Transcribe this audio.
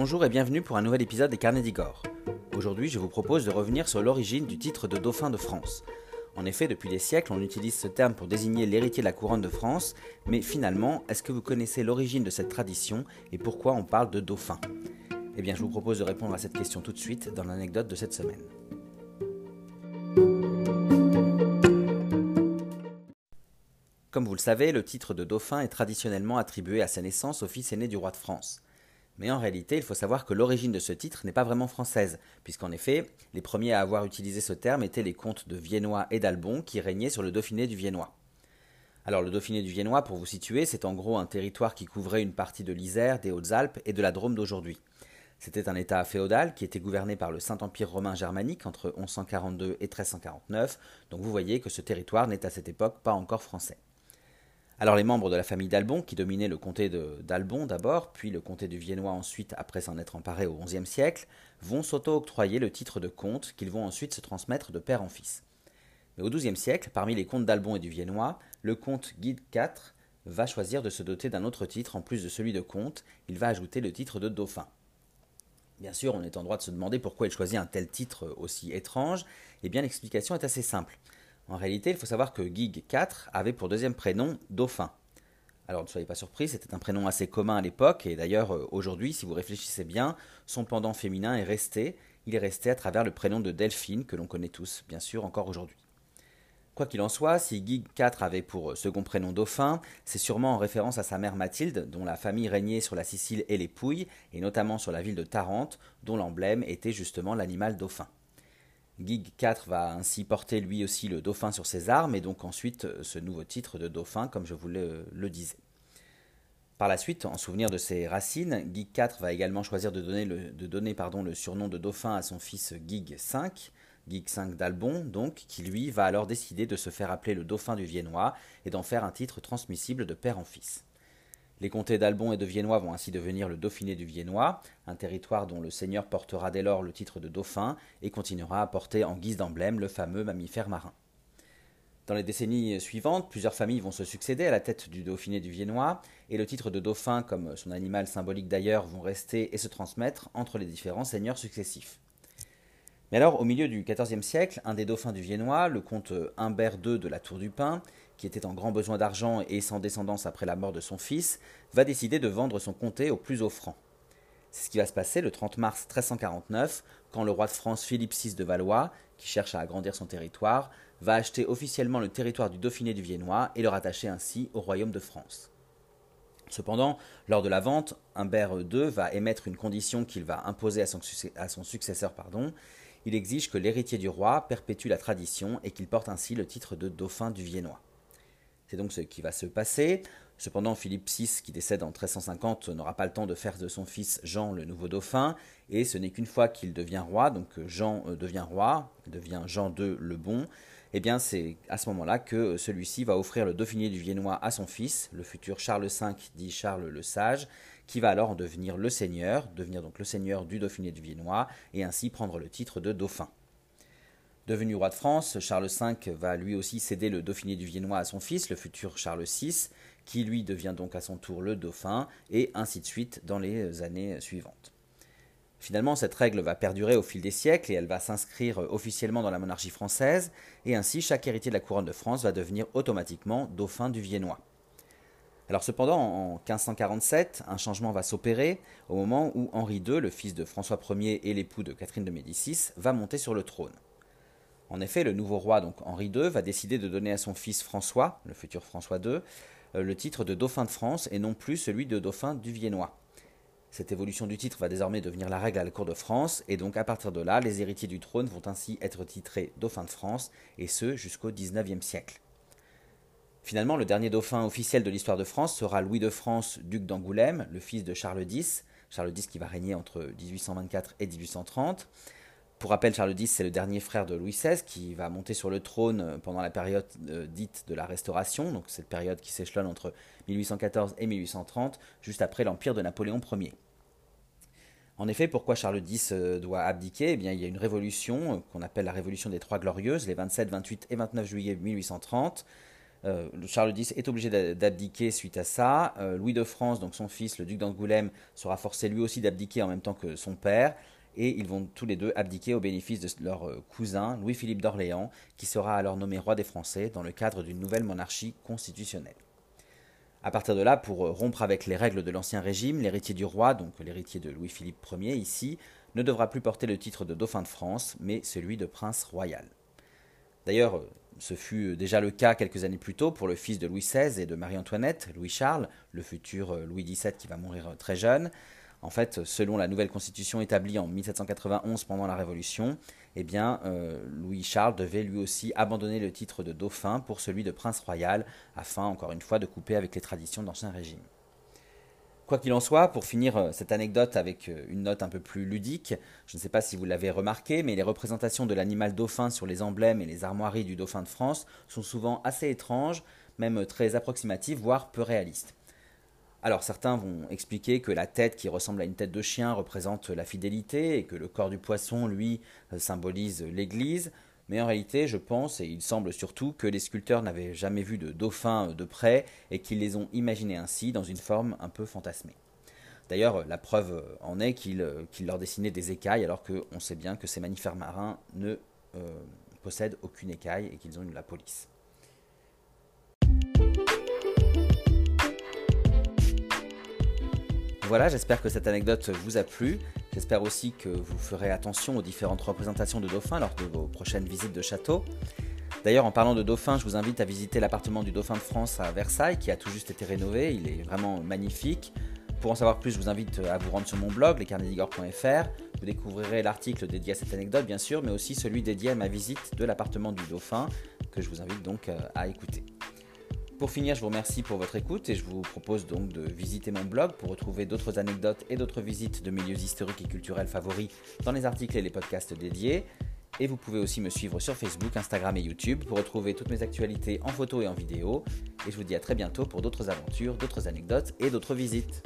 Bonjour et bienvenue pour un nouvel épisode des Carnets d'Igor. Aujourd'hui, je vous propose de revenir sur l'origine du titre de dauphin de France. En effet, depuis des siècles, on utilise ce terme pour désigner l'héritier de la couronne de France, mais finalement, est-ce que vous connaissez l'origine de cette tradition et pourquoi on parle de dauphin? Eh bien, je vous propose de répondre à cette question tout de suite dans l'anecdote de cette semaine. Comme vous le savez, le titre de dauphin est traditionnellement attribué à sa naissance au fils aîné du roi de France. Mais en réalité, il faut savoir que l'origine de ce titre n'est pas vraiment française, puisqu'en effet, les premiers à avoir utilisé ce terme étaient les comtes de Viennois et d'Albon qui régnaient sur le Dauphiné du Viennois. Alors le Dauphiné du Viennois, pour vous situer, c'est en gros un territoire qui couvrait une partie de l'Isère, des Hautes-Alpes et de la Drôme d'aujourd'hui. C'était un État féodal qui était gouverné par le Saint-Empire romain germanique entre 1142 et 1349, donc vous voyez que ce territoire n'est à cette époque pas encore français. Alors les membres de la famille d'Albon, qui dominaient le comté d'Albon d'abord, puis le comté du Viennois ensuite, après s'en être emparé au XIe siècle, vont s'auto-octroyer le titre de comte qu'ils vont ensuite se transmettre de père en fils. Mais au XIIe siècle, parmi les comtes d'Albon et du Viennois, le comte Guide IV va choisir de se doter d'un autre titre en plus de celui de comte, il va ajouter le titre de dauphin. Bien sûr, on est en droit de se demander pourquoi il choisit un tel titre aussi étrange, et eh bien l'explication est assez simple. En réalité, il faut savoir que Gig IV avait pour deuxième prénom Dauphin. Alors ne soyez pas surpris, c'était un prénom assez commun à l'époque, et d'ailleurs euh, aujourd'hui, si vous réfléchissez bien, son pendant féminin est resté, il est resté à travers le prénom de Delphine, que l'on connaît tous, bien sûr, encore aujourd'hui. Quoi qu'il en soit, si Gig IV avait pour second prénom Dauphin, c'est sûrement en référence à sa mère Mathilde, dont la famille régnait sur la Sicile et les Pouilles, et notamment sur la ville de Tarente, dont l'emblème était justement l'animal dauphin. Gig IV va ainsi porter lui aussi le dauphin sur ses armes et donc ensuite euh, ce nouveau titre de dauphin comme je vous le, disais. Par la suite, en souvenir de ses racines, Gig IV va également choisir de donner, le, le surnom de dauphin à son fils Gig V, Gig V d'Albon donc, qui lui va alors décider de se faire appeler le dauphin du Viennois et d'en faire un titre transmissible de père en fils. Les comtés d'Albon et de Viennois vont ainsi devenir le Dauphiné du Viennois, un territoire dont le seigneur portera dès lors le titre de dauphin et continuera à porter en guise d'emblème le fameux mammifère marin. Dans les décennies suivantes, plusieurs familles vont se succéder à la tête du Dauphiné du Viennois, et le titre de dauphin, comme son animal symbolique d'ailleurs, vont rester et se transmettre entre les différents seigneurs successifs. Mais alors, au milieu du XIVe siècle, un des dauphins du Viennois, le comte Humbert II de la Tour du Pin, qui était en grand besoin d'argent et sans descendance après la mort de son fils, va décider de vendre son comté au plus offrant. C'est ce qui va se passer le 30 mars 1349, quand le roi de France Philippe VI de Valois, qui cherche à agrandir son territoire, va acheter officiellement le territoire du Dauphiné du Viennois et le rattacher ainsi au royaume de France. Cependant, lors de la vente, Humbert II va émettre une condition qu'il va imposer à son, successeur, pardon, il exige que l'héritier du roi perpétue la tradition et qu'il porte ainsi le titre de dauphin du Viennois. C'est donc ce qui va se passer. Cependant, Philippe VI, qui décède en 1350, n'aura pas le temps de faire de son fils Jean le nouveau dauphin, et ce n'est qu'une fois qu'il devient roi, donc Jean euh, devient roi, devient Jean II le Bon, eh bien c'est à ce moment-là que celui-ci va offrir le dauphiné du Viennois à son fils, le futur Charles V, dit Charles le Sage, qui va alors en devenir le seigneur, devenir donc le seigneur du dauphiné du Viennois, et ainsi prendre le titre de dauphin. Devenu roi de France, Charles V va lui aussi céder le Dauphiné du Viennois à son fils, le futur Charles VI, qui lui devient donc à son tour le dauphin, et ainsi de suite dans les années suivantes. Finalement, cette règle va perdurer au fil des siècles et elle va s'inscrire officiellement dans la monarchie française, et ainsi chaque héritier de la couronne de France va devenir automatiquement dauphin du Viennois. Alors cependant, en 1547, un changement va s'opérer au moment où Henri II, le fils de François Ier et l'époux de Catherine de Médicis, va monter sur le trône. En effet, le nouveau roi, donc Henri II, va décider de donner à son fils François, le futur François II, euh, le titre de dauphin de France et non plus celui de dauphin du Viennois. Cette évolution du titre va désormais devenir la règle à la cour de France, et donc à partir de là, les héritiers du trône vont ainsi être titrés dauphin de France, et ce jusqu'au XIXe siècle. Finalement, le dernier dauphin officiel de l'histoire de France sera Louis de France, duc d'Angoulême, le fils de Charles X, Charles X qui va régner entre 1824 et 1830. Pour rappel, Charles X, c'est le dernier frère de Louis XVI qui va monter sur le trône euh, pendant la période euh, dite de la Restauration, donc cette période qui s'échelonne entre 1814 et 1830, juste après l'empire de Napoléon Ier. En effet, pourquoi Charles X euh, doit abdiquer? Eh bien, Il y a une révolution qu'on appelle la révolution des Trois Glorieuses, les 27, 28 et 29 juillet 1830. Charles X est obligé d'abdiquer suite à ça. Louis de France, donc son fils, le duc d'Angoulême, sera forcé lui aussi d'abdiquer en même temps que son père et ils vont tous les deux abdiquer au bénéfice de leur euh, cousin Louis-Philippe d'Orléans, qui sera alors nommé roi des Français dans le cadre d'une nouvelle monarchie constitutionnelle. À partir de là, pour euh, rompre avec les règles de l'Ancien Régime, l'héritier du roi, donc l'héritier de Louis-Philippe Ier ici, ne devra plus porter le titre de dauphin de France, mais celui de prince royal. D'ailleurs, euh, ce fut déjà le cas quelques années plus tôt pour le fils de Louis XVI et de Marie-Antoinette, Louis-Charles, le futur Louis XVII qui va mourir très jeune. En fait, selon la nouvelle constitution établie en 1791 pendant la Révolution, eh bien, euh, Louis-Charles devait lui aussi abandonner le titre de dauphin pour celui de prince royal, afin, encore une fois, de couper avec les traditions d'Ancien Régime. Quoi qu'il en soit, pour finir euh, cette anecdote avec euh, une note un peu plus ludique, je ne sais pas si vous l'avez remarqué, mais les représentations de l'animal dauphin sur les emblèmes et les armoiries du dauphin de France sont souvent assez étranges, même très approximatives, voire peu réalistes. Alors certains vont expliquer que la tête qui ressemble à une tête de chien représente la fidélité et que le corps du poisson, lui, symbolise l'Église. Mais en réalité, je pense, et il semble surtout, que les sculpteurs n'avaient jamais vu de dauphin de près et qu'ils les ont imaginés ainsi dans une forme un peu fantasmée. D'ailleurs, la preuve en est qu'ils leur dessinaient des écailles alors qu'on sait bien que ces mammifères marins ne euh, possèdent aucune écaille et qu'ils ont une la police. Voilà, j'espère que cette anecdote vous a plu. J'espère aussi que vous ferez attention aux différentes représentations de dauphins lors de vos prochaines visites de château. D'ailleurs, en parlant de dauphins, je vous invite à visiter l'appartement du Dauphin de France à Versailles, qui a tout juste été rénové. Il est vraiment magnifique. Pour en savoir plus, je vous invite à vous rendre sur mon blog, lescarnedigore.fr. Vous découvrirez l'article dédié à cette anecdote, bien sûr, mais aussi celui dédié à ma visite de l'appartement du Dauphin, que je vous invite donc euh, à écouter. Pour finir, je vous remercie pour votre écoute et je vous propose donc de visiter mon blog pour retrouver d'autres anecdotes et d'autres visites de milieux historiques et culturels favoris dans les articles et les podcasts dédiés. Et vous pouvez aussi me suivre sur Facebook, Instagram et YouTube pour retrouver toutes mes actualités en photo et en vidéo. Et je vous dis à très bientôt pour d'autres aventures, d'autres anecdotes et d'autres visites.